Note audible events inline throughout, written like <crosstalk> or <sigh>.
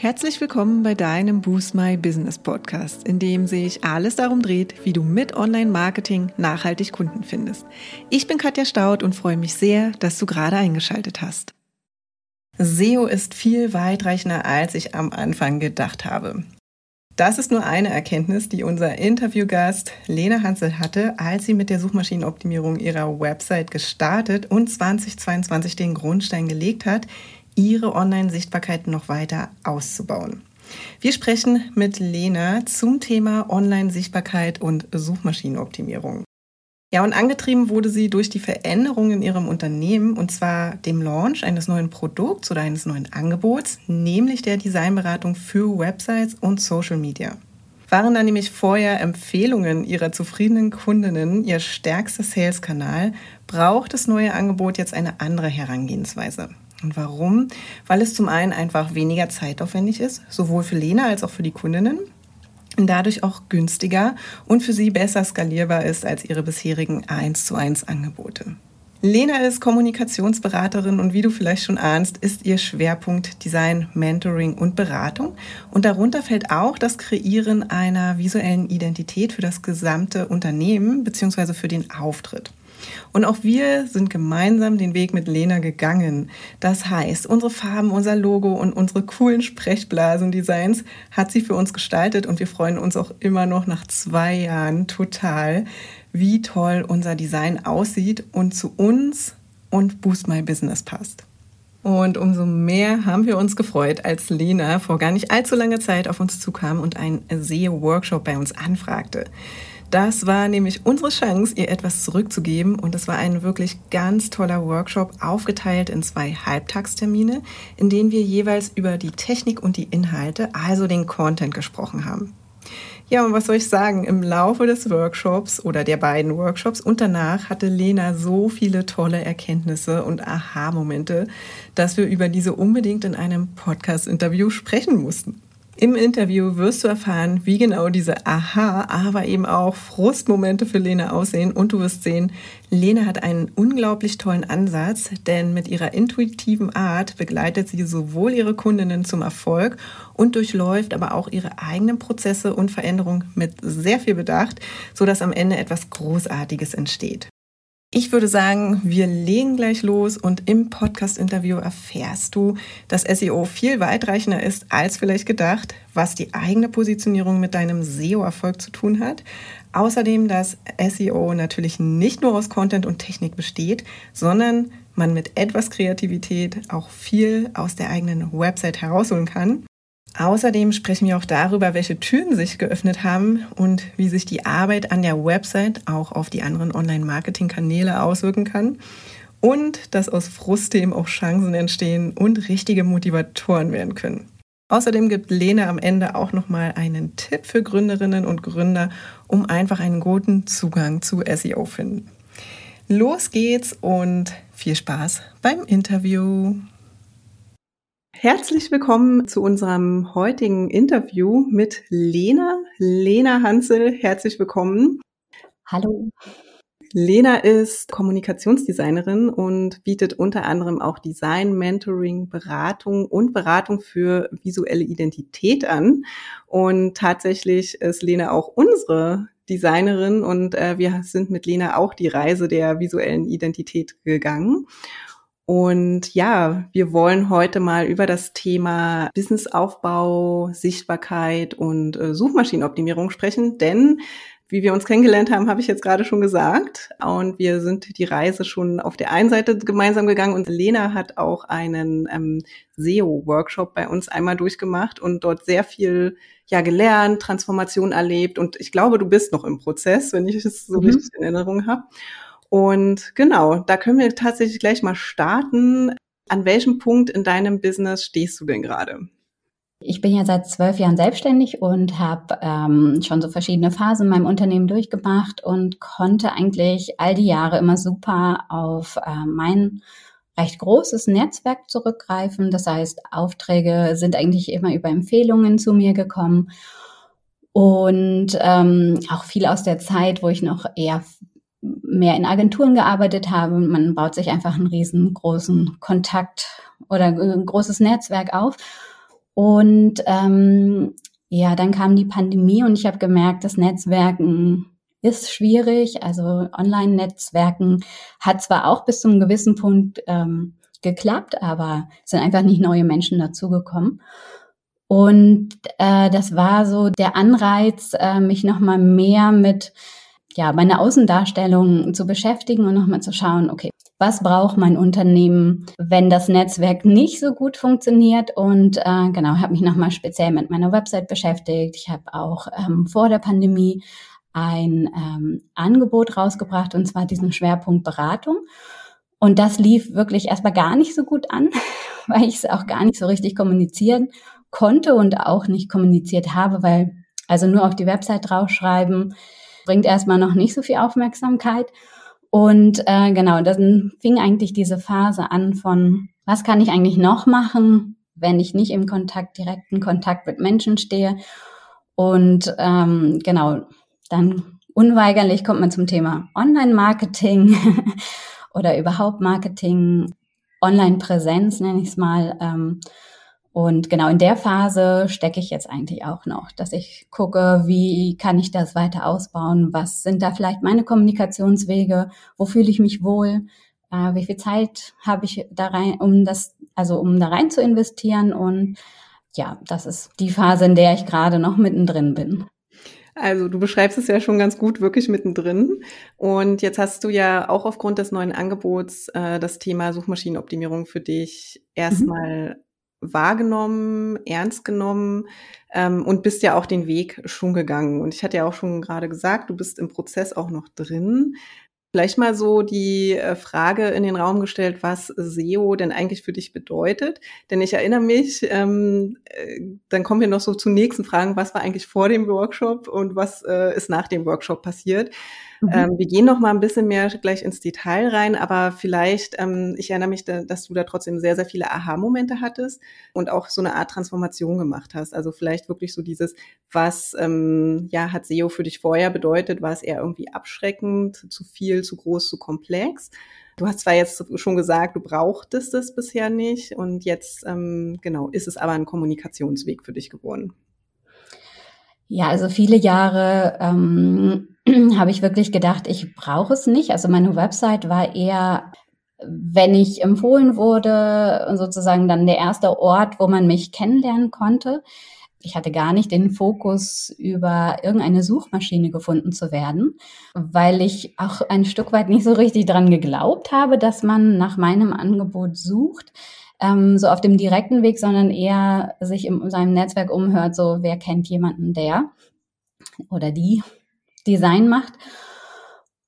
Herzlich willkommen bei deinem Boost My Business Podcast, in dem sich alles darum dreht, wie du mit Online-Marketing nachhaltig Kunden findest. Ich bin Katja Staud und freue mich sehr, dass du gerade eingeschaltet hast. SEO ist viel weitreichender, als ich am Anfang gedacht habe. Das ist nur eine Erkenntnis, die unser Interviewgast Lena Hansel hatte, als sie mit der Suchmaschinenoptimierung ihrer Website gestartet und 2022 den Grundstein gelegt hat, ihre Online-Sichtbarkeit noch weiter auszubauen. Wir sprechen mit Lena zum Thema Online-Sichtbarkeit und Suchmaschinenoptimierung. Ja, und angetrieben wurde sie durch die Veränderungen in ihrem Unternehmen und zwar dem Launch eines neuen Produkts oder eines neuen Angebots, nämlich der Designberatung für Websites und Social Media. Waren da nämlich vorher Empfehlungen ihrer zufriedenen Kundinnen ihr stärkster Sales-Kanal, braucht das neue Angebot jetzt eine andere Herangehensweise. Und warum? Weil es zum einen einfach weniger zeitaufwendig ist, sowohl für Lena als auch für die Kundinnen. Und dadurch auch günstiger und für sie besser skalierbar ist als ihre bisherigen 1 zu 1 Angebote. Lena ist Kommunikationsberaterin und wie du vielleicht schon ahnst, ist ihr Schwerpunkt Design, Mentoring und Beratung. Und darunter fällt auch das Kreieren einer visuellen Identität für das gesamte Unternehmen bzw. für den Auftritt. Und auch wir sind gemeinsam den Weg mit Lena gegangen. Das heißt, unsere Farben, unser Logo und unsere coolen Sprechblasendesigns hat sie für uns gestaltet und wir freuen uns auch immer noch nach zwei Jahren total, wie toll unser Design aussieht und zu uns und Boost My Business passt. Und umso mehr haben wir uns gefreut, als Lena vor gar nicht allzu langer Zeit auf uns zukam und einen SEO-Workshop bei uns anfragte. Das war nämlich unsere Chance, ihr etwas zurückzugeben. Und es war ein wirklich ganz toller Workshop, aufgeteilt in zwei Halbtagstermine, in denen wir jeweils über die Technik und die Inhalte, also den Content gesprochen haben. Ja, und was soll ich sagen? Im Laufe des Workshops oder der beiden Workshops und danach hatte Lena so viele tolle Erkenntnisse und Aha-Momente, dass wir über diese unbedingt in einem Podcast-Interview sprechen mussten. Im Interview wirst du erfahren, wie genau diese Aha, aber eben auch Frustmomente für Lena aussehen und du wirst sehen, Lena hat einen unglaublich tollen Ansatz, denn mit ihrer intuitiven Art begleitet sie sowohl ihre Kundinnen zum Erfolg und durchläuft aber auch ihre eigenen Prozesse und Veränderungen mit sehr viel Bedacht, sodass am Ende etwas Großartiges entsteht. Ich würde sagen, wir legen gleich los und im Podcast-Interview erfährst du, dass SEO viel weitreichender ist als vielleicht gedacht, was die eigene Positionierung mit deinem SEO-Erfolg zu tun hat. Außerdem, dass SEO natürlich nicht nur aus Content und Technik besteht, sondern man mit etwas Kreativität auch viel aus der eigenen Website herausholen kann. Außerdem sprechen wir auch darüber, welche Türen sich geöffnet haben und wie sich die Arbeit an der Website auch auf die anderen Online-Marketing-Kanäle auswirken kann. Und dass aus Frustthemen auch Chancen entstehen und richtige Motivatoren werden können. Außerdem gibt Lena am Ende auch nochmal einen Tipp für Gründerinnen und Gründer, um einfach einen guten Zugang zu SEO finden. Los geht's und viel Spaß beim Interview. Herzlich willkommen zu unserem heutigen Interview mit Lena. Lena Hansel, herzlich willkommen. Hallo. Lena ist Kommunikationsdesignerin und bietet unter anderem auch Design, Mentoring, Beratung und Beratung für visuelle Identität an. Und tatsächlich ist Lena auch unsere Designerin und äh, wir sind mit Lena auch die Reise der visuellen Identität gegangen. Und ja, wir wollen heute mal über das Thema Businessaufbau, Sichtbarkeit und äh, Suchmaschinenoptimierung sprechen, denn wie wir uns kennengelernt haben, habe ich jetzt gerade schon gesagt. Und wir sind die Reise schon auf der einen Seite gemeinsam gegangen und Lena hat auch einen ähm, SEO-Workshop bei uns einmal durchgemacht und dort sehr viel ja gelernt, Transformation erlebt. Und ich glaube, du bist noch im Prozess, wenn ich es so mhm. richtig in Erinnerung habe. Und genau, da können wir tatsächlich gleich mal starten. An welchem Punkt in deinem Business stehst du denn gerade? Ich bin ja seit zwölf Jahren selbstständig und habe ähm, schon so verschiedene Phasen in meinem Unternehmen durchgemacht und konnte eigentlich all die Jahre immer super auf äh, mein recht großes Netzwerk zurückgreifen. Das heißt, Aufträge sind eigentlich immer über Empfehlungen zu mir gekommen. Und ähm, auch viel aus der Zeit, wo ich noch eher mehr in Agenturen gearbeitet habe. Man baut sich einfach einen riesengroßen Kontakt oder ein großes Netzwerk auf. Und ähm, ja, dann kam die Pandemie und ich habe gemerkt, das Netzwerken ist schwierig. Also Online-Netzwerken hat zwar auch bis zu einem gewissen Punkt ähm, geklappt, aber es sind einfach nicht neue Menschen dazugekommen. Und äh, das war so der Anreiz, äh, mich nochmal mehr mit ja, meine Außendarstellung zu beschäftigen und nochmal zu schauen, okay, was braucht mein Unternehmen, wenn das Netzwerk nicht so gut funktioniert? Und äh, genau, habe mich nochmal speziell mit meiner Website beschäftigt. Ich habe auch ähm, vor der Pandemie ein ähm, Angebot rausgebracht, und zwar diesen Schwerpunkt Beratung. Und das lief wirklich erstmal gar nicht so gut an, <laughs> weil ich es auch gar nicht so richtig kommunizieren konnte und auch nicht kommuniziert habe, weil also nur auf die Website draufschreiben bringt erstmal noch nicht so viel Aufmerksamkeit. Und äh, genau, dann fing eigentlich diese Phase an von, was kann ich eigentlich noch machen, wenn ich nicht im Kontakt, direkten Kontakt mit Menschen stehe. Und ähm, genau, dann unweigerlich kommt man zum Thema Online-Marketing <laughs> oder überhaupt Marketing, Online-Präsenz nenne ich es mal. Ähm, und genau in der Phase stecke ich jetzt eigentlich auch noch, dass ich gucke, wie kann ich das weiter ausbauen? Was sind da vielleicht meine Kommunikationswege? Wo fühle ich mich wohl? Äh, wie viel Zeit habe ich da rein, um das, also um da rein zu investieren? Und ja, das ist die Phase, in der ich gerade noch mittendrin bin. Also du beschreibst es ja schon ganz gut, wirklich mittendrin. Und jetzt hast du ja auch aufgrund des neuen Angebots äh, das Thema Suchmaschinenoptimierung für dich erstmal mhm wahrgenommen, ernst genommen ähm, und bist ja auch den Weg schon gegangen. Und ich hatte ja auch schon gerade gesagt, du bist im Prozess auch noch drin. Vielleicht mal so die äh, Frage in den Raum gestellt, was SEO denn eigentlich für dich bedeutet. Denn ich erinnere mich, ähm, äh, dann kommen wir noch so zu nächsten Fragen, was war eigentlich vor dem Workshop und was äh, ist nach dem Workshop passiert. Mhm. Ähm, wir gehen noch mal ein bisschen mehr gleich ins Detail rein, aber vielleicht, ähm, ich erinnere mich, da, dass du da trotzdem sehr, sehr viele Aha-Momente hattest und auch so eine Art Transformation gemacht hast. Also vielleicht wirklich so dieses, was ähm, ja hat SEO für dich vorher bedeutet, war es eher irgendwie abschreckend, zu viel, zu groß, zu komplex? Du hast zwar jetzt schon gesagt, du brauchtest es bisher nicht und jetzt ähm, genau ist es aber ein Kommunikationsweg für dich geworden. Ja, also viele Jahre ähm, <clears throat> habe ich wirklich gedacht, ich brauche es nicht. Also meine Website war eher, wenn ich empfohlen wurde, sozusagen dann der erste Ort, wo man mich kennenlernen konnte. Ich hatte gar nicht den Fokus, über irgendeine Suchmaschine gefunden zu werden, weil ich auch ein Stück weit nicht so richtig dran geglaubt habe, dass man nach meinem Angebot sucht ähm, so auf dem direkten Weg, sondern eher sich in seinem Netzwerk umhört, so wer kennt jemanden, der oder die Design macht.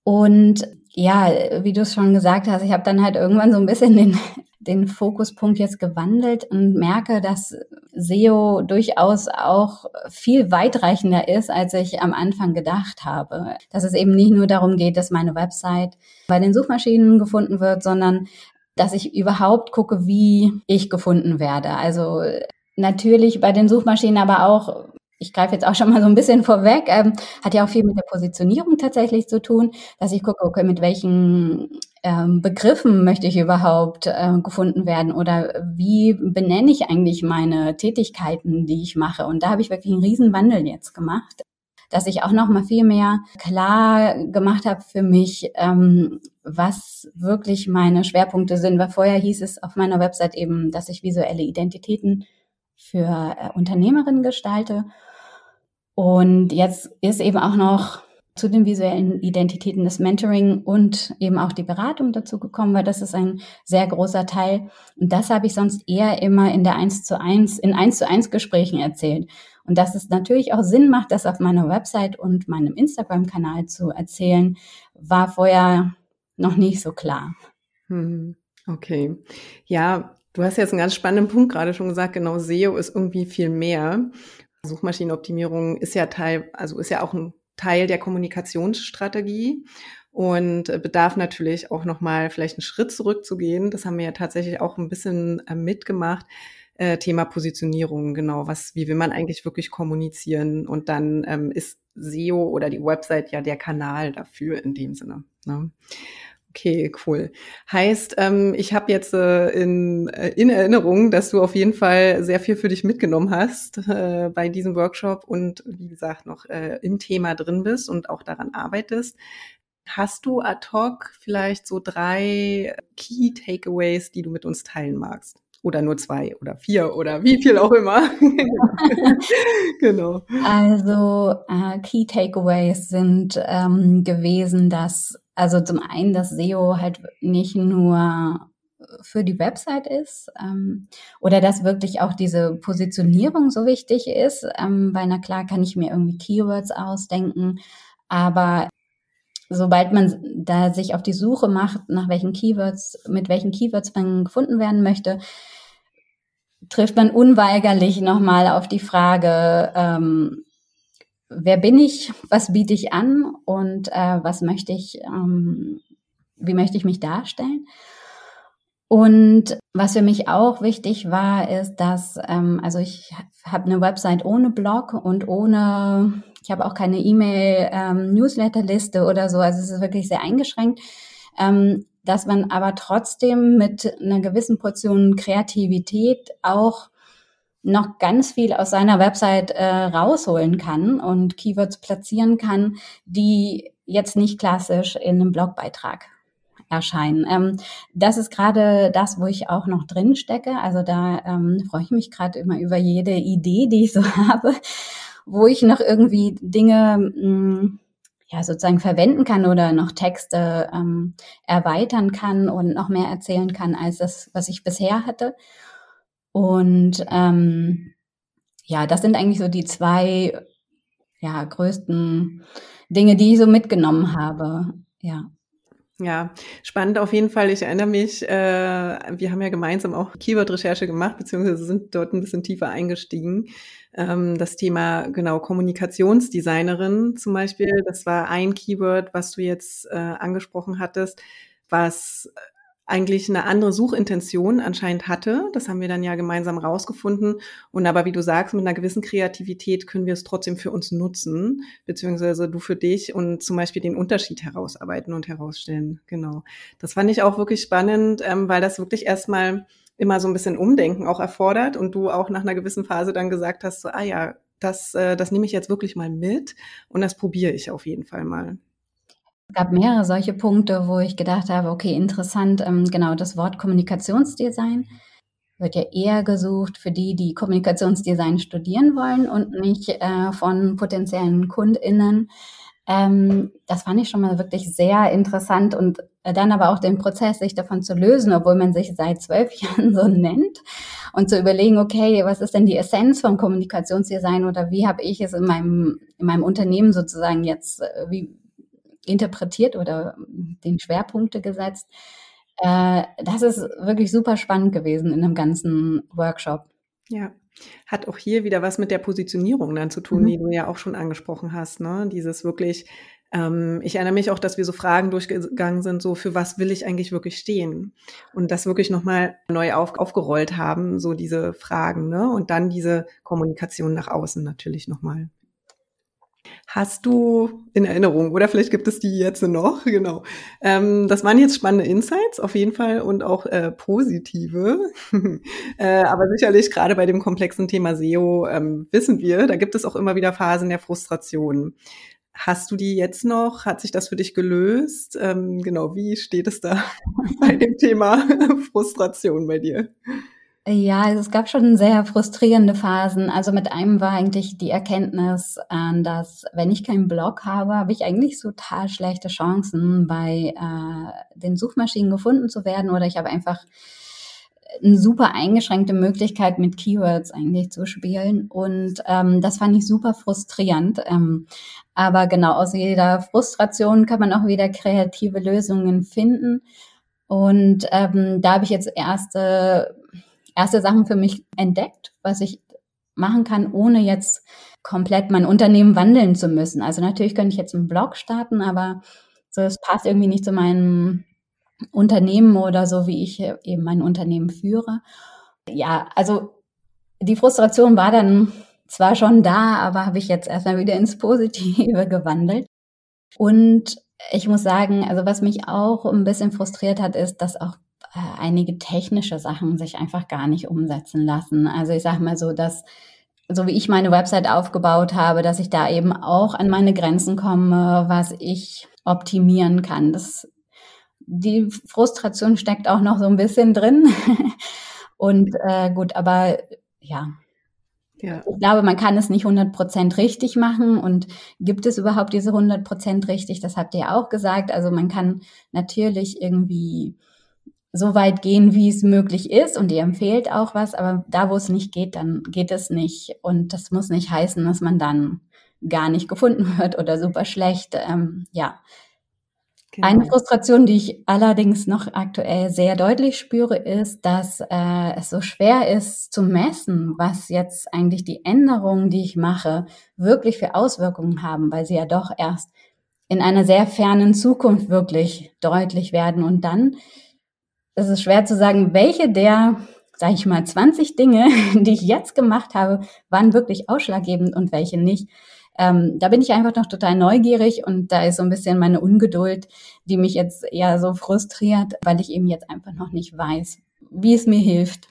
Und ja, wie du es schon gesagt hast, ich habe dann halt irgendwann so ein bisschen den, den Fokuspunkt jetzt gewandelt und merke, dass SEO durchaus auch viel weitreichender ist, als ich am Anfang gedacht habe. Dass es eben nicht nur darum geht, dass meine Website bei den Suchmaschinen gefunden wird, sondern dass ich überhaupt gucke, wie ich gefunden werde. Also natürlich bei den Suchmaschinen, aber auch ich greife jetzt auch schon mal so ein bisschen vorweg, ähm, hat ja auch viel mit der Positionierung tatsächlich zu tun, dass ich gucke, okay, mit welchen ähm, Begriffen möchte ich überhaupt äh, gefunden werden oder wie benenne ich eigentlich meine Tätigkeiten, die ich mache. Und da habe ich wirklich einen riesen Wandel jetzt gemacht dass ich auch noch mal viel mehr klar gemacht habe für mich, ähm, was wirklich meine Schwerpunkte sind. Weil vorher hieß es auf meiner Website eben, dass ich visuelle Identitäten für äh, Unternehmerinnen gestalte. Und jetzt ist eben auch noch zu den visuellen Identitäten das Mentoring und eben auch die Beratung dazu gekommen, weil das ist ein sehr großer Teil. Und das habe ich sonst eher immer in der 1 zu 1, in 1 zu 1 Gesprächen erzählt. Und dass es natürlich auch Sinn macht, das auf meiner Website und meinem Instagram-Kanal zu erzählen, war vorher noch nicht so klar. Hm, okay. Ja, du hast jetzt einen ganz spannenden Punkt gerade schon gesagt, genau, SEO ist irgendwie viel mehr. Suchmaschinenoptimierung ist ja Teil, also ist ja auch ein Teil der Kommunikationsstrategie und bedarf natürlich auch nochmal vielleicht einen Schritt zurückzugehen. Das haben wir ja tatsächlich auch ein bisschen äh, mitgemacht äh, Thema Positionierung, genau, was, wie will man eigentlich wirklich kommunizieren? Und dann ähm, ist SEO oder die Website ja der Kanal dafür in dem Sinne. Ne? Okay, cool. Heißt, ähm, ich habe jetzt äh, in, äh, in Erinnerung, dass du auf jeden Fall sehr viel für dich mitgenommen hast äh, bei diesem Workshop und wie gesagt noch äh, im Thema drin bist und auch daran arbeitest. Hast du ad hoc vielleicht so drei Key Takeaways, die du mit uns teilen magst? Oder nur zwei oder vier oder wie viel auch immer. <laughs> genau. Also äh, Key Takeaways sind ähm, gewesen, dass also zum einen, dass SEO halt nicht nur für die Website ist ähm, oder dass wirklich auch diese Positionierung so wichtig ist, ähm, weil na klar kann ich mir irgendwie Keywords ausdenken, aber sobald man da sich auf die Suche macht, nach welchen Keywords, mit welchen Keywords man gefunden werden möchte, trifft man unweigerlich nochmal auf die Frage, ähm, wer bin ich, was biete ich an und äh, was möchte ich, ähm, wie möchte ich mich darstellen. Und was für mich auch wichtig war, ist, dass, ähm, also ich habe eine Website ohne Blog und ohne ich habe auch keine E-Mail-Newsletter-Liste ähm, oder so. Also es ist wirklich sehr eingeschränkt. Ähm, dass man aber trotzdem mit einer gewissen Portion Kreativität auch noch ganz viel aus seiner Website äh, rausholen kann und Keywords platzieren kann, die jetzt nicht klassisch in einem Blogbeitrag erscheinen. Ähm, das ist gerade das, wo ich auch noch drin stecke. Also da ähm, freue ich mich gerade immer über jede Idee, die ich so <laughs> habe wo ich noch irgendwie Dinge mh, hm, ja sozusagen verwenden kann oder noch Texte ähm, erweitern kann und noch mehr erzählen kann als das, was ich bisher hatte. Und ähm, ja, das sind eigentlich so die zwei ja, größten Dinge, die ich so mitgenommen habe. Ja. Ja, spannend auf jeden Fall. Ich erinnere mich, äh, wir haben ja gemeinsam auch Keyword-Recherche gemacht, beziehungsweise sind dort ein bisschen tiefer eingestiegen. Ähm, das Thema, genau, Kommunikationsdesignerin zum Beispiel, das war ein Keyword, was du jetzt äh, angesprochen hattest, was eigentlich eine andere Suchintention anscheinend hatte. Das haben wir dann ja gemeinsam rausgefunden. Und aber wie du sagst, mit einer gewissen Kreativität können wir es trotzdem für uns nutzen, beziehungsweise du für dich und zum Beispiel den Unterschied herausarbeiten und herausstellen. Genau. Das fand ich auch wirklich spannend, ähm, weil das wirklich erstmal immer so ein bisschen Umdenken auch erfordert und du auch nach einer gewissen Phase dann gesagt hast, so, ah ja, das, äh, das nehme ich jetzt wirklich mal mit und das probiere ich auf jeden Fall mal. Gab mehrere solche Punkte, wo ich gedacht habe, okay, interessant, ähm, genau das Wort Kommunikationsdesign wird ja eher gesucht für die, die Kommunikationsdesign studieren wollen und nicht äh, von potenziellen KundInnen. Ähm, das fand ich schon mal wirklich sehr interessant und äh, dann aber auch den Prozess, sich davon zu lösen, obwohl man sich seit zwölf <laughs> Jahren so nennt und zu überlegen, okay, was ist denn die Essenz vom Kommunikationsdesign oder wie habe ich es in meinem, in meinem Unternehmen sozusagen jetzt, äh, wie, interpretiert oder den Schwerpunkte gesetzt. Äh, das ist wirklich super spannend gewesen in einem ganzen Workshop. Ja. Hat auch hier wieder was mit der Positionierung dann zu tun, mhm. die du ja auch schon angesprochen hast. Ne? Dieses wirklich, ähm, ich erinnere mich auch, dass wir so Fragen durchgegangen sind, so für was will ich eigentlich wirklich stehen? Und das wirklich nochmal neu auf, aufgerollt haben, so diese Fragen, ne? Und dann diese Kommunikation nach außen natürlich nochmal hast du in Erinnerung oder vielleicht gibt es die jetzt noch, genau. Ähm, das waren jetzt spannende Insights auf jeden Fall und auch äh, positive. <laughs> äh, aber sicherlich gerade bei dem komplexen Thema SEO ähm, wissen wir, da gibt es auch immer wieder Phasen der Frustration. Hast du die jetzt noch? Hat sich das für dich gelöst? Ähm, genau, wie steht es da <laughs> bei dem Thema <laughs> Frustration bei dir? Ja, also es gab schon sehr frustrierende Phasen. Also mit einem war eigentlich die Erkenntnis, äh, dass wenn ich keinen Blog habe, habe ich eigentlich total schlechte Chancen, bei äh, den Suchmaschinen gefunden zu werden oder ich habe einfach eine super eingeschränkte Möglichkeit, mit Keywords eigentlich zu spielen. Und ähm, das fand ich super frustrierend. Ähm, aber genau aus jeder Frustration kann man auch wieder kreative Lösungen finden. Und ähm, da habe ich jetzt erste erste Sachen für mich entdeckt, was ich machen kann, ohne jetzt komplett mein Unternehmen wandeln zu müssen. Also natürlich könnte ich jetzt einen Blog starten, aber so, es passt irgendwie nicht zu meinem Unternehmen oder so, wie ich eben mein Unternehmen führe. Ja, also die Frustration war dann zwar schon da, aber habe ich jetzt erstmal wieder ins Positive <laughs> gewandelt. Und ich muss sagen, also was mich auch ein bisschen frustriert hat, ist, dass auch äh, einige technische Sachen sich einfach gar nicht umsetzen lassen. Also ich sage mal so, dass so wie ich meine Website aufgebaut habe, dass ich da eben auch an meine Grenzen komme, was ich optimieren kann. Das, die Frustration steckt auch noch so ein bisschen drin. <laughs> Und äh, gut, aber ja, ja. Ich glaube, man kann es nicht 100% richtig machen. Und gibt es überhaupt diese 100% richtig? Das habt ihr auch gesagt. Also man kann natürlich irgendwie so weit gehen, wie es möglich ist. Und ihr empfehlt auch was. Aber da, wo es nicht geht, dann geht es nicht. Und das muss nicht heißen, dass man dann gar nicht gefunden <laughs> wird oder super schlecht. Ähm, ja, Genau. Eine Frustration, die ich allerdings noch aktuell sehr deutlich spüre, ist, dass äh, es so schwer ist zu messen, was jetzt eigentlich die Änderungen, die ich mache, wirklich für Auswirkungen haben, weil sie ja doch erst in einer sehr fernen Zukunft wirklich deutlich werden. Und dann ist es schwer zu sagen, welche der, sage ich mal, 20 Dinge, <laughs> die ich jetzt gemacht habe, waren wirklich ausschlaggebend und welche nicht ähm, da bin ich einfach noch total neugierig und da ist so ein bisschen meine Ungeduld, die mich jetzt eher so frustriert, weil ich eben jetzt einfach noch nicht weiß, wie es mir hilft.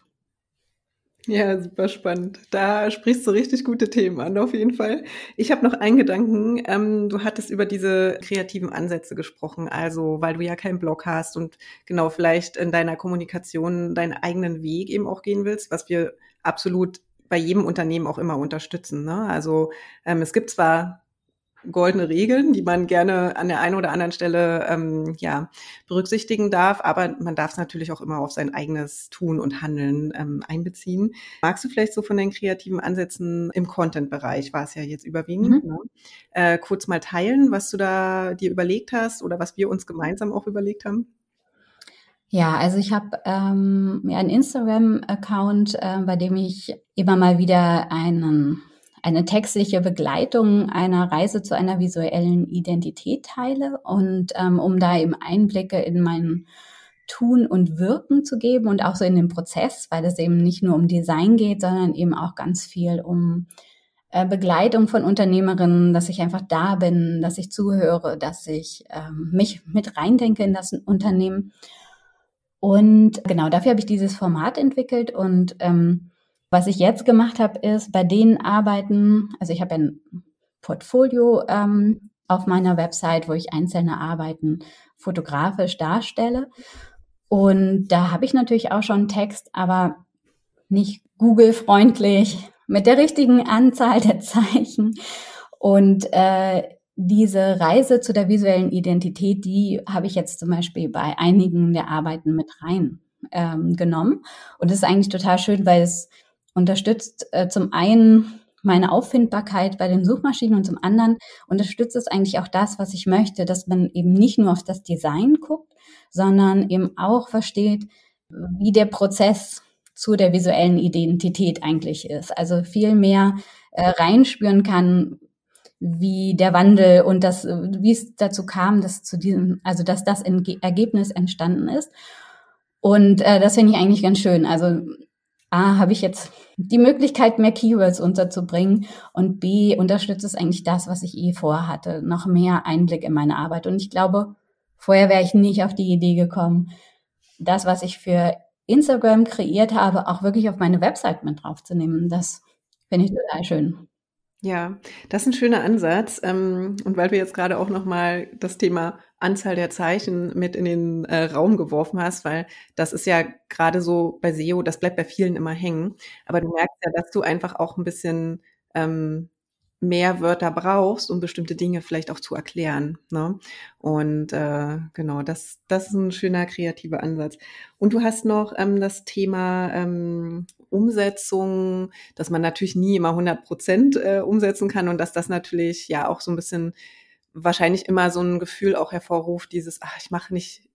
Ja, super spannend. Da sprichst du richtig gute Themen an, auf jeden Fall. Ich habe noch einen Gedanken. Ähm, du hattest über diese kreativen Ansätze gesprochen, also weil du ja keinen Blog hast und genau vielleicht in deiner Kommunikation deinen eigenen Weg eben auch gehen willst, was wir absolut bei jedem Unternehmen auch immer unterstützen. Ne? Also ähm, es gibt zwar goldene Regeln, die man gerne an der einen oder anderen Stelle ähm, ja berücksichtigen darf, aber man darf es natürlich auch immer auf sein eigenes Tun und Handeln ähm, einbeziehen. Magst du vielleicht so von den kreativen Ansätzen im Content-Bereich, war es ja jetzt überwiegend, mhm. ne? äh, kurz mal teilen, was du da dir überlegt hast oder was wir uns gemeinsam auch überlegt haben? Ja, also ich habe ähm, einen Instagram-Account, äh, bei dem ich immer mal wieder einen, eine textliche Begleitung einer Reise zu einer visuellen Identität teile und ähm, um da eben Einblicke in mein Tun und Wirken zu geben und auch so in den Prozess, weil es eben nicht nur um Design geht, sondern eben auch ganz viel um äh, Begleitung von Unternehmerinnen, dass ich einfach da bin, dass ich zuhöre, dass ich ähm, mich mit reindenke in das Unternehmen. Und genau dafür habe ich dieses Format entwickelt. Und ähm, was ich jetzt gemacht habe, ist bei den Arbeiten, also ich habe ein Portfolio ähm, auf meiner Website, wo ich einzelne Arbeiten fotografisch darstelle. Und da habe ich natürlich auch schon Text, aber nicht Google-freundlich, mit der richtigen Anzahl der Zeichen. Und äh, diese Reise zu der visuellen Identität, die habe ich jetzt zum Beispiel bei einigen der Arbeiten mit rein ähm, genommen. Und das ist eigentlich total schön, weil es unterstützt äh, zum einen meine Auffindbarkeit bei den Suchmaschinen und zum anderen unterstützt es eigentlich auch das, was ich möchte, dass man eben nicht nur auf das Design guckt, sondern eben auch versteht, wie der Prozess zu der visuellen Identität eigentlich ist. Also viel mehr äh, reinspüren kann, wie der Wandel und das, wie es dazu kam, dass zu diesem, also dass das Ergebnis entstanden ist. Und äh, das finde ich eigentlich ganz schön. Also A, habe ich jetzt die Möglichkeit, mehr Keywords unterzubringen und B, unterstützt es eigentlich das, was ich eh vorhatte, noch mehr Einblick in meine Arbeit. Und ich glaube, vorher wäre ich nicht auf die Idee gekommen, das, was ich für Instagram kreiert habe, auch wirklich auf meine Website mit draufzunehmen. Das finde ich total schön. Ja, das ist ein schöner Ansatz. Ähm, und weil du jetzt gerade auch nochmal das Thema Anzahl der Zeichen mit in den äh, Raum geworfen hast, weil das ist ja gerade so bei SEO, das bleibt bei vielen immer hängen. Aber du merkst ja, dass du einfach auch ein bisschen ähm, mehr Wörter brauchst, um bestimmte Dinge vielleicht auch zu erklären. Ne? Und äh, genau, das, das ist ein schöner kreativer Ansatz. Und du hast noch ähm, das Thema Umsetzung, dass man natürlich nie immer 100 Prozent äh, umsetzen kann und dass das natürlich ja auch so ein bisschen wahrscheinlich immer so ein Gefühl auch hervorruft, dieses, ach, ich mache nicht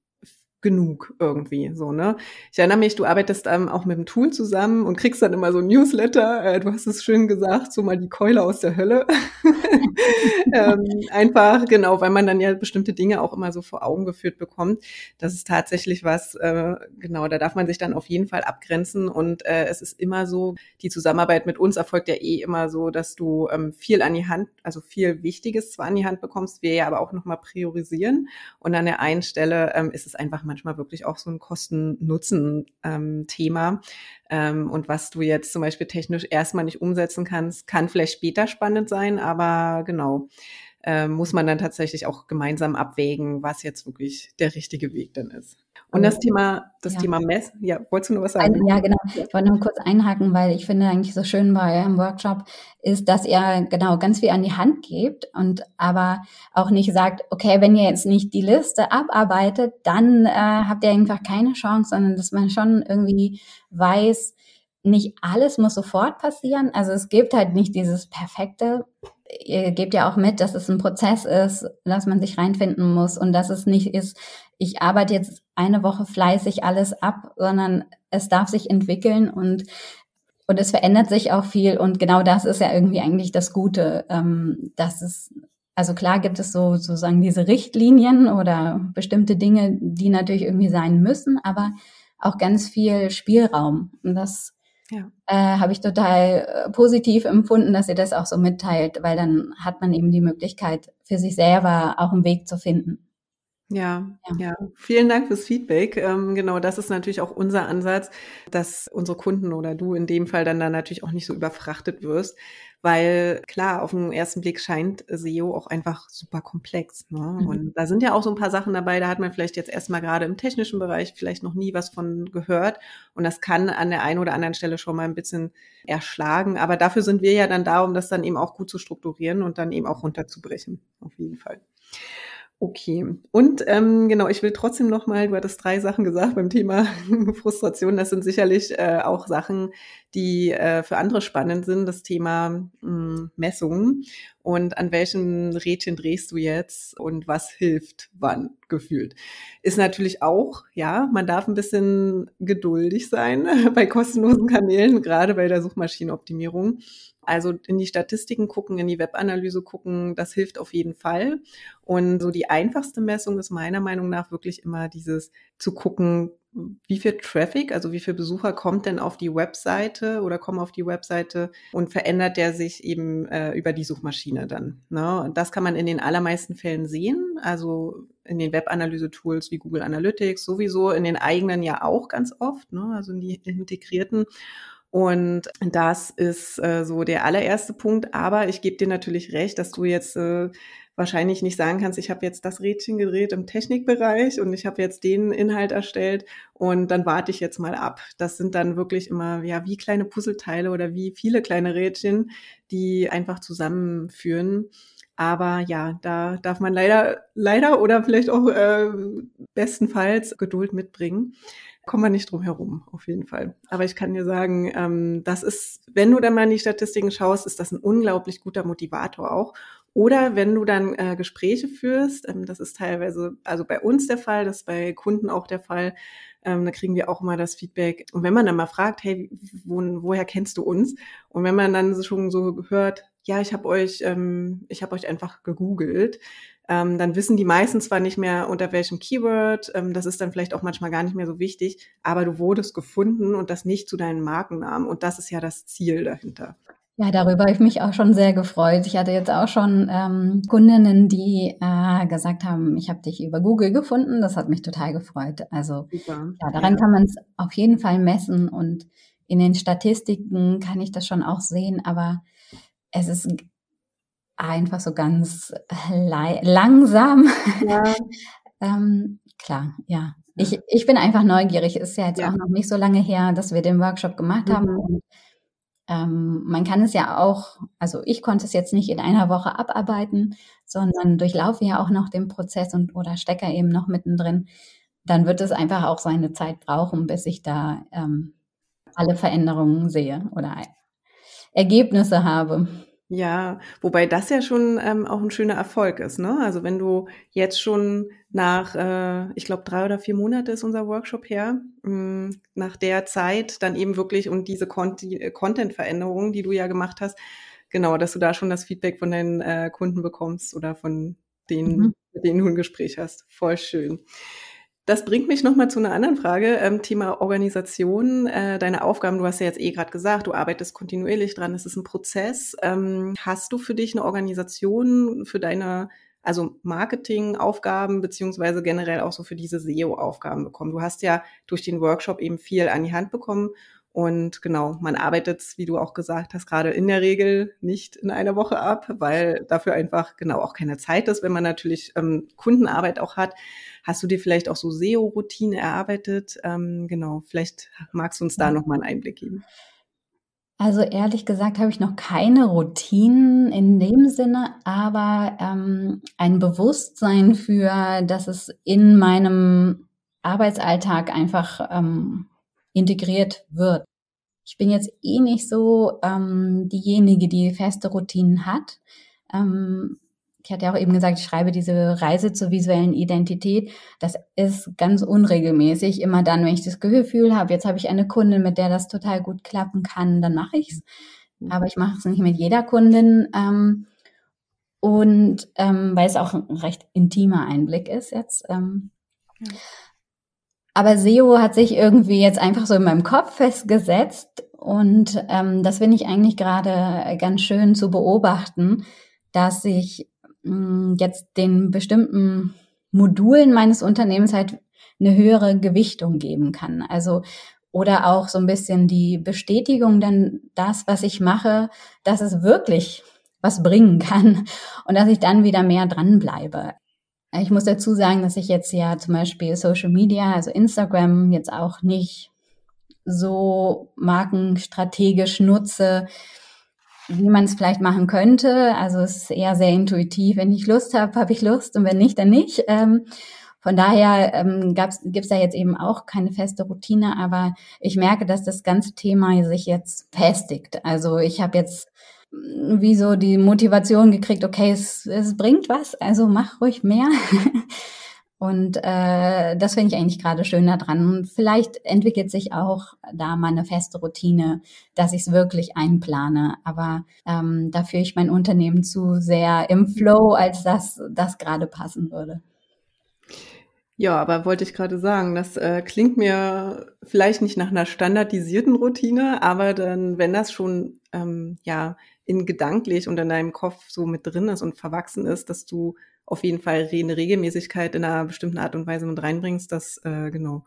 genug irgendwie so, ne? Ich erinnere mich, du arbeitest ähm, auch mit dem Tool zusammen und kriegst dann immer so ein Newsletter, äh, du hast es schön gesagt, so mal die Keule aus der Hölle. <laughs> ähm, einfach, genau, weil man dann ja bestimmte Dinge auch immer so vor Augen geführt bekommt. Das ist tatsächlich was, äh, genau, da darf man sich dann auf jeden Fall abgrenzen und äh, es ist immer so, die Zusammenarbeit mit uns erfolgt ja eh immer so, dass du ähm, viel an die Hand, also viel Wichtiges zwar an die Hand bekommst, wir ja aber auch nochmal priorisieren und an der einen Stelle ähm, ist es einfach manchmal wirklich auch so ein Kosten-Nutzen-Thema. Ähm, und was du jetzt zum Beispiel technisch erstmal nicht umsetzen kannst, kann vielleicht später spannend sein, aber genau, äh, muss man dann tatsächlich auch gemeinsam abwägen, was jetzt wirklich der richtige Weg dann ist. Und das Thema, das ja. Thema Mess, ja, wolltest du noch was sagen? Ja, genau. Ich wollte noch kurz einhaken, weil ich finde eigentlich so schön bei eurem Workshop ist, dass ihr genau ganz viel an die Hand gebt und aber auch nicht sagt, okay, wenn ihr jetzt nicht die Liste abarbeitet, dann äh, habt ihr einfach keine Chance, sondern dass man schon irgendwie weiß, nicht alles muss sofort passieren. Also es gibt halt nicht dieses perfekte. Ihr gebt ja auch mit, dass es ein Prozess ist, dass man sich reinfinden muss und dass es nicht ist, ich arbeite jetzt eine Woche fleißig alles ab, sondern es darf sich entwickeln und und es verändert sich auch viel und genau das ist ja irgendwie eigentlich das Gute, ähm, dass es also klar gibt es so sozusagen diese Richtlinien oder bestimmte Dinge, die natürlich irgendwie sein müssen, aber auch ganz viel Spielraum. Und das ja. äh, habe ich total äh, positiv empfunden, dass ihr das auch so mitteilt, weil dann hat man eben die Möglichkeit, für sich selber auch einen Weg zu finden. Ja, ja, ja, Vielen Dank fürs Feedback. Ähm, genau, das ist natürlich auch unser Ansatz, dass unsere Kunden oder du in dem Fall dann da natürlich auch nicht so überfrachtet wirst, weil klar, auf den ersten Blick scheint SEO auch einfach super komplex. Ne? Mhm. Und da sind ja auch so ein paar Sachen dabei, da hat man vielleicht jetzt erstmal gerade im technischen Bereich vielleicht noch nie was von gehört. Und das kann an der einen oder anderen Stelle schon mal ein bisschen erschlagen. Aber dafür sind wir ja dann da, um das dann eben auch gut zu strukturieren und dann eben auch runterzubrechen. Auf jeden Fall. Okay. Und ähm, genau, ich will trotzdem noch mal, du hattest drei Sachen gesagt beim Thema <laughs> Frustration. Das sind sicherlich äh, auch Sachen, die äh, für andere spannend sind. Das Thema mh, hm, Messungen und an welchen Rädchen drehst du jetzt und was hilft wann gefühlt. Ist natürlich auch, ja, man darf ein bisschen geduldig sein <laughs> bei kostenlosen Kanälen, gerade bei der Suchmaschinenoptimierung. Also in die Statistiken gucken, in die Webanalyse gucken, das hilft auf jeden Fall. Und so die einfachste Messung ist meiner Meinung nach wirklich immer dieses zu gucken, wie viel Traffic, also wie viel Besucher kommt denn auf die Webseite oder kommen auf die Webseite und verändert der sich eben äh, über die Suchmaschine dann. Ne? Das kann man in den allermeisten Fällen sehen, also in den Webanalyse-Tools wie Google Analytics sowieso, in den eigenen ja auch ganz oft, ne? also in die integrierten. Und das ist äh, so der allererste Punkt. Aber ich gebe dir natürlich recht, dass du jetzt äh, wahrscheinlich nicht sagen kannst, ich habe jetzt das Rädchen gedreht im Technikbereich und ich habe jetzt den Inhalt erstellt und dann warte ich jetzt mal ab. Das sind dann wirklich immer ja wie kleine Puzzleteile oder wie viele kleine Rädchen, die einfach zusammenführen. Aber ja, da darf man leider, leider oder vielleicht auch äh, bestenfalls Geduld mitbringen kommen wir nicht drum herum, auf jeden Fall. Aber ich kann dir sagen, ähm, das ist, wenn du dann mal in die Statistiken schaust, ist das ein unglaublich guter Motivator auch. Oder wenn du dann äh, Gespräche führst, ähm, das ist teilweise, also bei uns der Fall, das ist bei Kunden auch der Fall, ähm, da kriegen wir auch immer das Feedback. Und wenn man dann mal fragt, hey, wo, woher kennst du uns? Und wenn man dann schon so hört, ja, ich habe euch, ähm, ich habe euch einfach gegoogelt, ähm, dann wissen die meisten zwar nicht mehr unter welchem Keyword, ähm, das ist dann vielleicht auch manchmal gar nicht mehr so wichtig, aber du wurdest gefunden und das nicht zu deinen Markennamen und das ist ja das Ziel dahinter. Ja, darüber habe ich mich auch schon sehr gefreut. Ich hatte jetzt auch schon ähm, Kundinnen, die äh, gesagt haben, ich habe dich über Google gefunden. Das hat mich total gefreut. Also Super. ja, daran ja. kann man es auf jeden Fall messen und in den Statistiken kann ich das schon auch sehen, aber es ist einfach so ganz langsam. Ja. <laughs> ähm, klar, ja. Ich, ich bin einfach neugierig. Ist ja jetzt ja. auch noch nicht so lange her, dass wir den Workshop gemacht mhm. haben. Und, ähm, man kann es ja auch, also ich konnte es jetzt nicht in einer Woche abarbeiten, sondern durchlaufe ja auch noch den Prozess und oder stecke eben noch mittendrin. Dann wird es einfach auch seine Zeit brauchen, bis ich da ähm, alle Veränderungen sehe oder Ergebnisse habe. Ja, wobei das ja schon ähm, auch ein schöner Erfolg ist, ne? Also wenn du jetzt schon nach, äh, ich glaube, drei oder vier Monate ist unser Workshop her, mh, mm, nach der Zeit dann eben wirklich und diese äh, Content-Veränderungen, die du ja gemacht hast, genau, dass du da schon das Feedback von deinen äh, Kunden bekommst oder von denen, mhm. mit denen du ein Gespräch hast. Voll schön. Das bringt mich nochmal zu einer anderen Frage, ähm, Thema Organisation, äh, deine Aufgaben. Du hast ja jetzt eh gerade gesagt, du arbeitest kontinuierlich dran, es ist ein Prozess. Ähm, hast du für dich eine Organisation für deine, also Marketingaufgaben beziehungsweise generell auch so für diese SEO-Aufgaben bekommen? Du hast ja durch den Workshop eben viel an die Hand bekommen und genau, man arbeitet, wie du auch gesagt hast, gerade in der Regel nicht in einer Woche ab, weil dafür einfach genau auch keine Zeit ist, wenn man natürlich ähm, Kundenarbeit auch hat. Hast du dir vielleicht auch so SEO-Routinen erarbeitet? Ähm, genau, vielleicht magst du uns da noch mal einen Einblick geben. Also ehrlich gesagt habe ich noch keine Routinen in dem Sinne, aber ähm, ein Bewusstsein für, dass es in meinem Arbeitsalltag einfach ähm, integriert wird. Ich bin jetzt eh nicht so ähm, diejenige, die feste Routinen hat. Ähm, ich hatte ja auch eben gesagt, ich schreibe diese Reise zur visuellen Identität. Das ist ganz unregelmäßig. Immer dann, wenn ich das Gefühl habe, jetzt habe ich eine Kundin, mit der das total gut klappen kann, dann mache ich es. Mhm. Aber ich mache es nicht mit jeder Kundin. Ähm, und ähm, weil es auch ein recht intimer Einblick ist jetzt. Ähm, ja. Aber SEO hat sich irgendwie jetzt einfach so in meinem Kopf festgesetzt und ähm, das finde ich eigentlich gerade ganz schön zu beobachten, dass ich mh, hm, jetzt den bestimmten Modulen meines Unternehmens halt eine höhere Gewichtung geben kann. Also oder auch so ein bisschen die Bestätigung, dann das, was ich mache, dass es wirklich was bringen kann und dass ich dann wieder mehr dranbleibe. Ich muss dazu sagen, dass ich jetzt ja zum Beispiel Social Media, also Instagram, jetzt auch nicht so markenstrategisch nutze, wie man es vielleicht machen könnte. Also es ist eher sehr intuitiv. Wenn ich Lust habe, habe ich Lust und wenn nicht, dann nicht. Ähm, von daher ähm, gibt es da jetzt eben auch keine feste Routine, aber ich merke, dass das ganze Thema sich jetzt festigt. Also ich habe jetzt wie so die Motivation gekriegt, okay, es, es bringt was, also mach ruhig mehr. <laughs> Und äh, das finde ich eigentlich gerade schön daran. Und vielleicht entwickelt sich auch da mal eine feste Routine, dass ich es wirklich einplane. Aber ähm, da führe ich mein Unternehmen zu sehr im Flow, als dass das gerade passen würde. Ja, aber wollte ich gerade sagen, das äh, klingt mir vielleicht nicht nach einer standardisierten Routine, aber dann, wenn das schon ähm, ja in gedanklich und in deinem Kopf so mit drin ist und verwachsen ist, dass du auf jeden Fall eine Regelmäßigkeit in einer bestimmten Art und Weise mit reinbringst, das äh, genau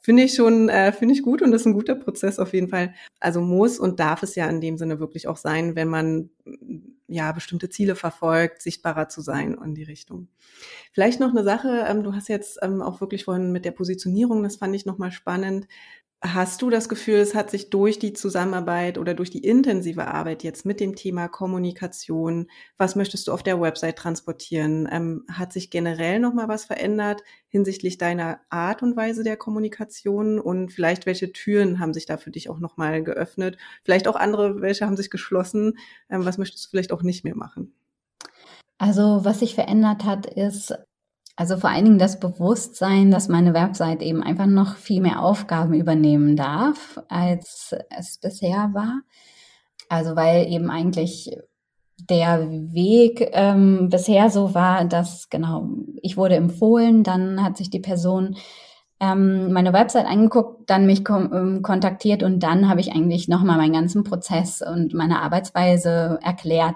finde ich schon äh, finde ich gut und das ist ein guter Prozess auf jeden Fall. Also muss und darf es ja in dem Sinne wirklich auch sein, wenn man ja bestimmte Ziele verfolgt, sichtbarer zu sein in die Richtung. Vielleicht noch eine Sache, ähm, du hast jetzt ähm, auch wirklich vorhin mit der Positionierung, das fand ich nochmal spannend, Hast du das Gefühl, es hat sich durch die Zusammenarbeit oder durch die intensive Arbeit jetzt mit dem Thema Kommunikation, was möchtest du auf der Website transportieren, ähm, hat sich generell noch mal was verändert hinsichtlich deiner Art und Weise der Kommunikation und vielleicht welche Türen haben sich da für dich auch noch mal geöffnet? Vielleicht auch andere, welche haben sich geschlossen? Ähm, was möchtest du vielleicht auch nicht mehr machen? Also was sich verändert hat, ist also vor allen Dingen das Bewusstsein, dass meine Website eben einfach noch viel mehr Aufgaben übernehmen darf, als es bisher war. Also weil eben eigentlich der Weg ähm, bisher so war, dass genau, ich wurde empfohlen, dann hat sich die Person ähm, meine Website angeguckt, dann mich ähm, kontaktiert und dann habe ich eigentlich nochmal meinen ganzen Prozess und meine Arbeitsweise erklärt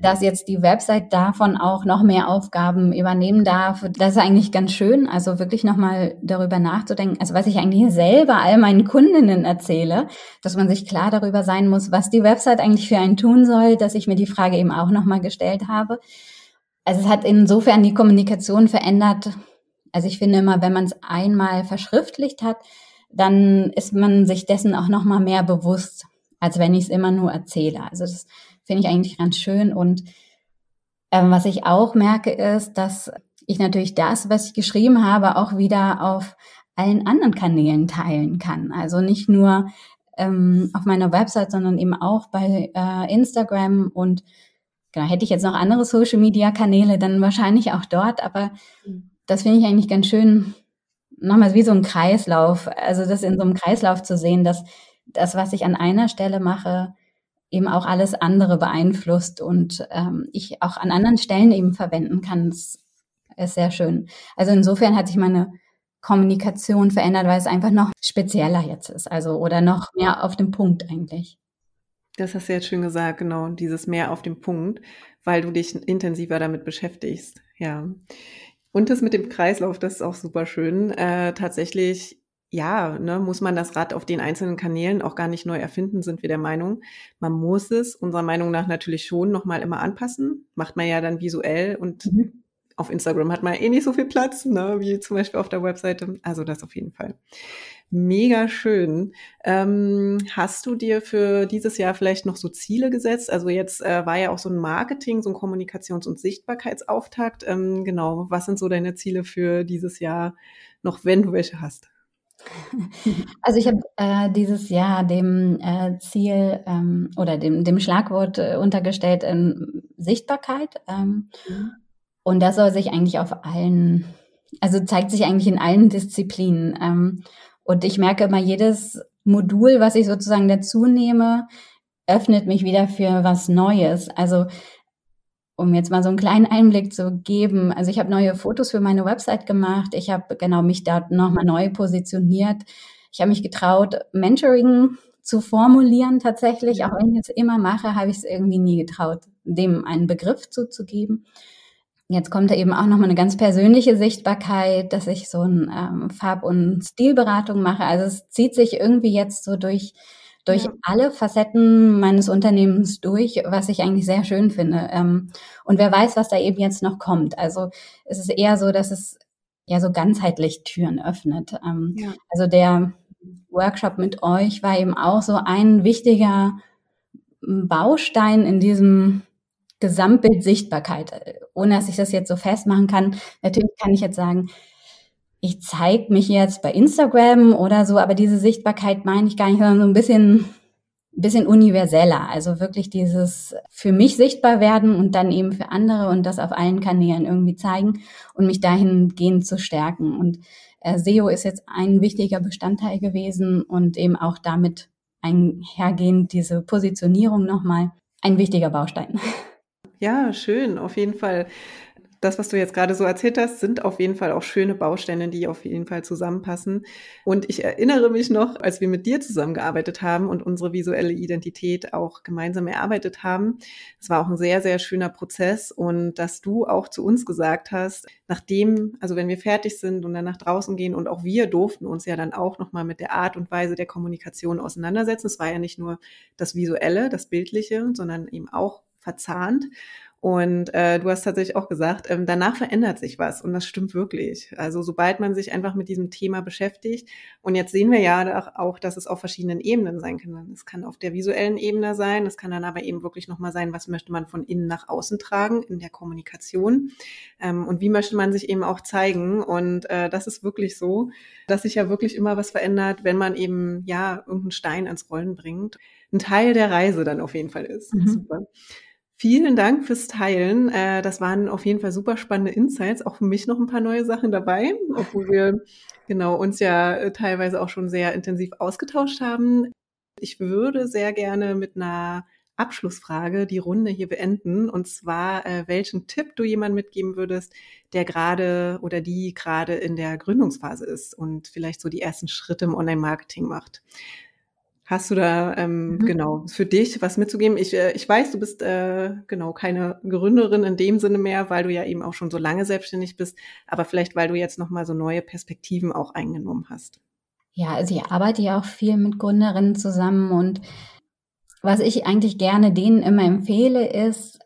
dass jetzt die Website davon auch noch mehr Aufgaben übernehmen darf. Das ist eigentlich ganz schön, also wirklich nochmal darüber nachzudenken. Also was ich eigentlich selber all meinen Kundinnen erzähle, dass man sich klar darüber sein muss, was die Website eigentlich für einen tun soll, dass ich mir die Frage eben auch nochmal gestellt habe. Also es hat insofern die Kommunikation verändert. Also ich finde immer, wenn man es einmal verschriftlicht hat, dann ist man sich dessen auch nochmal mehr bewusst, als wenn ich es immer nur erzähle. Also das finde ich eigentlich ganz schön. Und ähm, was ich auch merke, ist, dass ich natürlich das, was ich geschrieben habe, auch wieder auf allen anderen Kanälen teilen kann. Also nicht nur ähm, auf meiner Website, sondern eben auch bei äh, Instagram und genau, hätte ich jetzt noch andere Social Media Kanäle, dann wahrscheinlich auch dort, aber mhm. das finde ich eigentlich ganz schön, nochmal wie so ein Kreislauf, also das in so einem Kreislauf zu sehen, dass das, was ich an einer Stelle mache, eben auch alles andere beeinflusst und ähm, ich auch an anderen Stellen eben verwenden kann. Das ist sehr schön. Also insofern hat sich meine Kommunikation verändert, weil es einfach noch spezieller jetzt ist, also oder noch mehr auf dem Punkt eigentlich. Das hast du jetzt schön gesagt, genau, dieses mehr auf dem Punkt, weil du dich intensiver damit beschäftigst, ja. Und das mit dem Kreislauf, das ist auch super schön. Äh, tatsächlich, ja, ne, muss man das Rad auf den einzelnen Kanälen auch gar nicht neu erfinden, sind wir der Meinung. Man muss es unserer Meinung nach natürlich schon nochmal immer anpassen. Macht man ja dann visuell und mhm. auf Instagram hat man eh nicht so viel Platz, ne, wie zum Beispiel auf der Webseite. Also das auf jeden Fall. Mega schön. Ähm, hast du dir für dieses Jahr vielleicht noch so Ziele gesetzt? Also jetzt äh, war ja auch so ein Marketing, so ein Kommunikations- und Sichtbarkeitsauftakt. Ähm, genau, was sind so deine Ziele für dieses Jahr noch, wenn du welche hast? Also ich habe äh, dieses Jahr dem äh, Ziel ähm, oder dem, dem Schlagwort äh, untergestellt ähm, Sichtbarkeit. Ähm, mhm. Und das soll sich eigentlich auf allen, also zeigt sich eigentlich in allen Disziplinen. Ähm, und ich merke immer, jedes Modul, was ich sozusagen dazu nehme, öffnet mich wieder für was Neues. Also um jetzt mal so einen kleinen Einblick zu geben, also ich habe neue Fotos für meine Website gemacht. Ich habe genau mich da nochmal neu positioniert. Ich habe mich getraut, Mentoring zu formulieren tatsächlich. Auch wenn ich es immer mache, habe ich es irgendwie nie getraut, dem einen Begriff zuzugeben. Jetzt kommt da eben auch nochmal eine ganz persönliche Sichtbarkeit, dass ich so ein ähm, Farb- und Stilberatung mache. Also es zieht sich irgendwie jetzt so durch, durch ja. alle Facetten meines Unternehmens durch, was ich eigentlich sehr schön finde. Ähm, und wer weiß, was da eben jetzt noch kommt. Also es ist eher so, dass es ja so ganzheitlich Türen öffnet. Ähm, ja. Also der Workshop mit euch war eben auch so ein wichtiger Baustein in diesem Gesamtbild Sichtbarkeit, ohne dass ich das jetzt so festmachen kann. Natürlich kann ich jetzt sagen, ich zeige mich jetzt bei Instagram oder so, aber diese Sichtbarkeit meine ich gar nicht, sondern so ein bisschen, bisschen universeller. Also wirklich dieses für mich sichtbar werden und dann eben für andere und das auf allen Kanälen irgendwie zeigen und mich dahingehend zu stärken. Und äh, SEO ist jetzt ein wichtiger Bestandteil gewesen und eben auch damit einhergehend diese Positionierung nochmal ein wichtiger Baustein. Ja, schön, auf jeden Fall. Das, was du jetzt gerade so erzählt hast, sind auf jeden Fall auch schöne Bausteine, die auf jeden Fall zusammenpassen. Und ich erinnere mich noch, als wir mit dir zusammengearbeitet haben und unsere visuelle Identität auch gemeinsam erarbeitet haben. Es war auch ein sehr, sehr schöner Prozess und dass du auch zu uns gesagt hast, nachdem, also wenn wir fertig sind und dann nach draußen gehen und auch wir durften uns ja dann auch nochmal mit der Art und Weise der Kommunikation auseinandersetzen. Es war ja nicht nur das Visuelle, das Bildliche, sondern eben auch verzahnt. Und äh, du hast tatsächlich auch gesagt, ähm, danach verändert sich was und das stimmt wirklich. Also sobald man sich einfach mit diesem Thema beschäftigt und jetzt sehen wir ja auch, dass es auf verschiedenen Ebenen sein kann. Es kann auf der visuellen Ebene sein, es kann dann aber eben wirklich nochmal sein, was möchte man von innen nach außen tragen in der Kommunikation ähm, und wie möchte man sich eben auch zeigen. Und äh, das ist wirklich so, dass sich ja wirklich immer was verändert, wenn man eben ja irgendeinen Stein ans Rollen bringt. Ein Teil der Reise dann auf jeden Fall ist. Mhm. Super. Vielen Dank fürs Teilen. Äh, das waren auf jeden Fall super spannende Insights. Auch für mich noch ein paar neue Sachen dabei, obwohl wir genau uns ja äh, teilweise auch schon sehr intensiv ausgetauscht haben. Ich würde sehr gerne mit einer Abschlussfrage die Runde hier beenden. Und zwar, äh, welchen Tipp du jemandem mitgeben würdest, der gerade oder die gerade in der Gründungsphase ist und vielleicht so die ersten Schritte im Online-Marketing macht. Hast du da ähm, mhm. genau für dich was mitzugeben? Ich, äh, ich weiß, du bist äh, genau keine Gründerin in dem Sinne mehr, weil du ja eben auch schon so lange selbstständig bist, aber vielleicht weil du jetzt noch mal so neue Perspektiven auch eingenommen hast. Ja, also ich arbeite ja auch viel mit Gründerinnen zusammen und was ich eigentlich gerne denen immer empfehle, ist,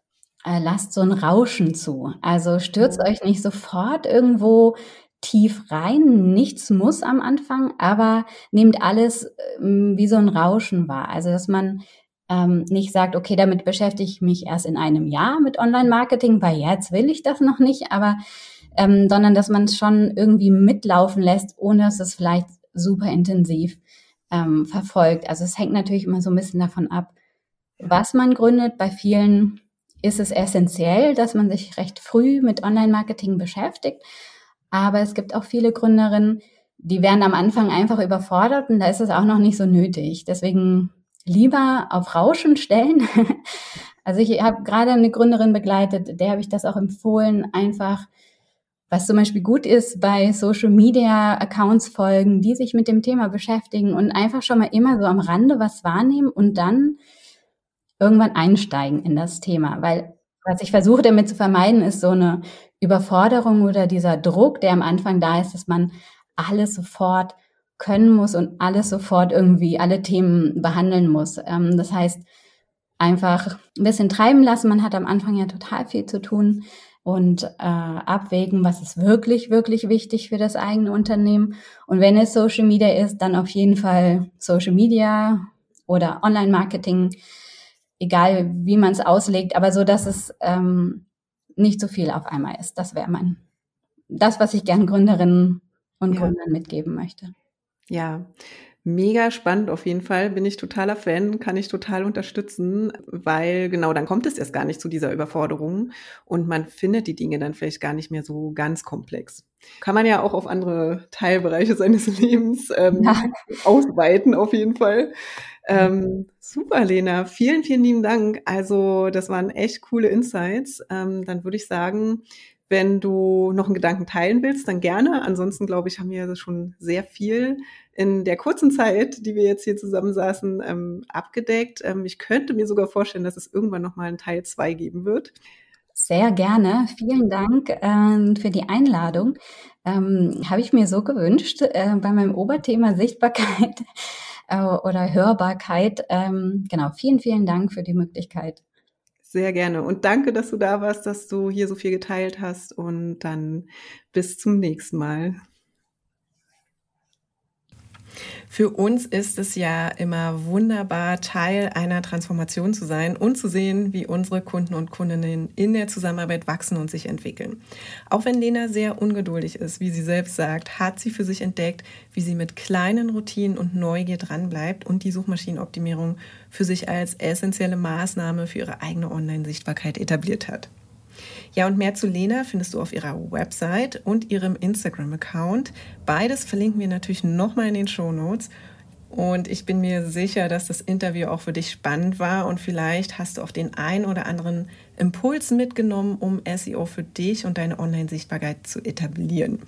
äh, lasst so ein Rauschen zu. Also stürzt mhm. euch nicht sofort irgendwo tief rein. Nichts muss am Anfang, aber nehmt alles ähm, wie so ein Rauschen wahr. Also, dass man ähm, nicht sagt, okay, damit beschäftige ich mich erst in einem Jahr mit Online-Marketing, weil jetzt will ich das noch nicht, aber ähm, sondern dass man es schon irgendwie mitlaufen lässt, ohne dass es vielleicht super intensiv ähm, verfolgt. Also es hängt natürlich immer so ein bisschen davon ab, was man gründet. Bei vielen ist es essentiell, dass man sich recht früh mit Online-Marketing beschäftigt. Aber es gibt auch viele Gründerinnen, die werden am Anfang einfach überfordert und da ist es auch noch nicht so nötig. Deswegen lieber auf Rauschen stellen. <laughs> Also ich habe gerade eine Gründerin begleitet, der habe ich das auch empfohlen, einfach was zum Beispiel gut ist, bei Social Media Accounts folgen, die sich mit dem Thema beschäftigen und einfach schon mal immer so am Rande was wahrnehmen und dann irgendwann einsteigen in das Thema. Weil was ich versuche damit zu vermeiden, ist so eine Überforderung oder dieser Druck, der am Anfang da ist, dass man alles sofort können muss und alles sofort irgendwie, alle Themen behandeln muss. Ähm, das heißt, einfach ein bisschen treiben lassen. Man hat am Anfang ja total viel zu tun und äh, abwägen, was ist wirklich, wirklich wichtig für das eigene Unternehmen. Und wenn es Social Media ist, dann auf jeden Fall Social Media oder Online-Marketing, egal wie man es auslegt, aber so, dass es ähm, nicht so viel auf einmal ist. Das wäre mein, das, was ich gern Gründerinnen und ja. Gründern mitgeben möchte. Ja, Mega spannend auf jeden Fall, bin ich totaler Fan, kann ich total unterstützen, weil genau dann kommt es erst gar nicht zu dieser Überforderung und man findet die Dinge dann vielleicht gar nicht mehr so ganz komplex. Kann man ja auch auf andere Teilbereiche seines <laughs> Lebens ähm, ja. ausweiten, auf jeden Fall. Ähm, super, Lena. Vielen, vielen lieben Dank. Also, das waren echt coole Insights. Ähm, dann würde ich sagen, wenn du noch einen Gedanken teilen willst, dann gerne. Ansonsten, glaube ich, haben wir schon sehr viel in der kurzen Zeit, die wir jetzt hier zusammensaßen, ähm, abgedeckt. Ähm, ich könnte mir sogar vorstellen, dass es irgendwann nochmal einen Teil zwei geben wird. Sehr gerne. Vielen Dank äh, für die Einladung. Ähm, Habe ich mir so gewünscht äh, bei meinem Oberthema Sichtbarkeit <laughs> äh, oder Hörbarkeit. Ähm, genau, vielen, vielen Dank für die Möglichkeit. Sehr gerne. Und danke, dass du da warst, dass du hier so viel geteilt hast. Und dann bis zum nächsten Mal. Für uns ist es ja immer wunderbar, Teil einer Transformation zu sein und zu sehen, wie unsere Kunden und Kundinnen in der Zusammenarbeit wachsen und sich entwickeln. Auch wenn Lena sehr ungeduldig ist, wie sie selbst sagt, hat sie für sich entdeckt, wie sie mit kleinen Routinen und Neugier dranbleibt und die Suchmaschinenoptimierung für sich als essentielle Maßnahme für ihre eigene Online-Sichtbarkeit etabliert hat. Ja, und mehr zu Lena findest du auf ihrer Website und ihrem Instagram-Account. Beides verlinken wir natürlich nochmal in den Show Notes. Und ich bin mir sicher, dass das Interview auch für dich spannend war und vielleicht hast du auch den ein oder anderen Impuls mitgenommen, um SEO für dich und deine Online-Sichtbarkeit zu etablieren.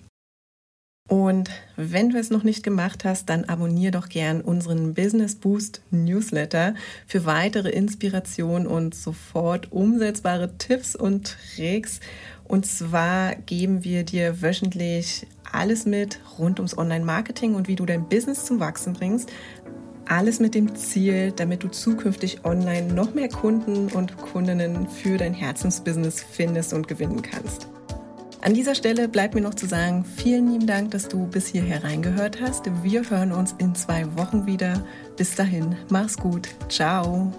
Und wenn du es noch nicht gemacht hast, dann abonniere doch gern unseren Business Boost Newsletter für weitere Inspiration und sofort umsetzbare Tipps und Tricks. Und zwar geben wir dir wöchentlich alles mit rund ums Online-Marketing und wie du dein Business zum Wachsen bringst. Alles mit dem Ziel, damit du zukünftig online noch mehr Kunden und Kundinnen für dein Herzensbusiness findest und gewinnen kannst. An dieser Stelle bleibt mir noch zu sagen, vielen lieben Dank, dass du bis hierher reingehört hast. Wir hören uns in zwei Wochen wieder. Bis dahin, mach's gut. Ciao.